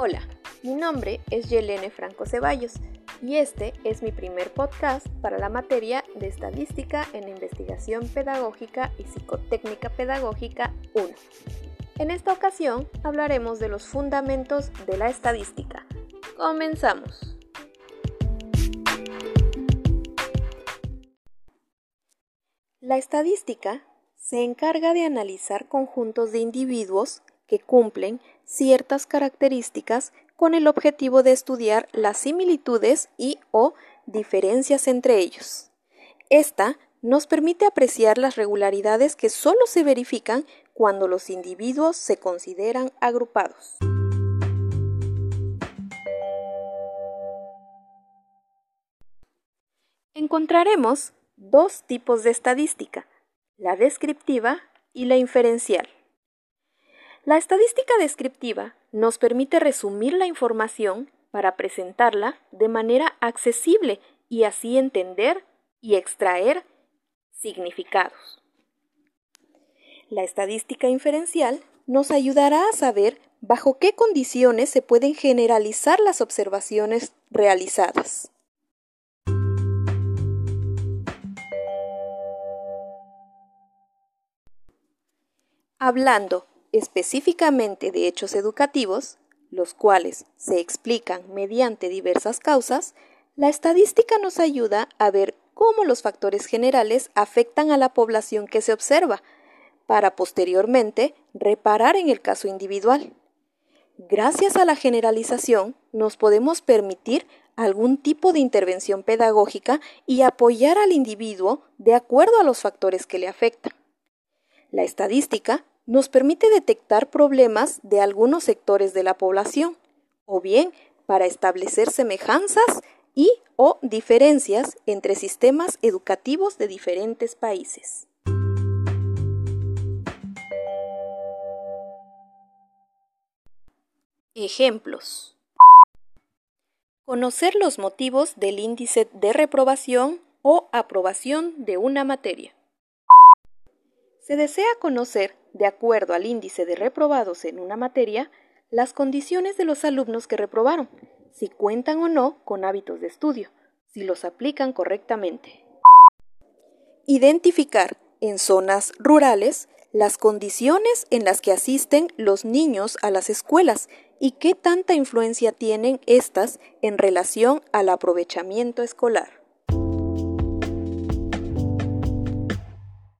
Hola, mi nombre es Yelene Franco Ceballos y este es mi primer podcast para la materia de Estadística en Investigación Pedagógica y Psicotécnica Pedagógica 1. En esta ocasión hablaremos de los fundamentos de la estadística. Comenzamos. La estadística se encarga de analizar conjuntos de individuos que cumplen ciertas características con el objetivo de estudiar las similitudes y o diferencias entre ellos. Esta nos permite apreciar las regularidades que solo se verifican cuando los individuos se consideran agrupados. Encontraremos dos tipos de estadística, la descriptiva y la inferencial. La estadística descriptiva nos permite resumir la información para presentarla de manera accesible y así entender y extraer significados. La estadística inferencial nos ayudará a saber bajo qué condiciones se pueden generalizar las observaciones realizadas. Hablando específicamente de hechos educativos, los cuales se explican mediante diversas causas, la estadística nos ayuda a ver cómo los factores generales afectan a la población que se observa, para posteriormente reparar en el caso individual. Gracias a la generalización, nos podemos permitir algún tipo de intervención pedagógica y apoyar al individuo de acuerdo a los factores que le afectan. La estadística nos permite detectar problemas de algunos sectores de la población, o bien para establecer semejanzas y o diferencias entre sistemas educativos de diferentes países. Ejemplos. Conocer los motivos del índice de reprobación o aprobación de una materia. Se desea conocer de acuerdo al índice de reprobados en una materia, las condiciones de los alumnos que reprobaron, si cuentan o no con hábitos de estudio, si los aplican correctamente. Identificar en zonas rurales las condiciones en las que asisten los niños a las escuelas y qué tanta influencia tienen estas en relación al aprovechamiento escolar.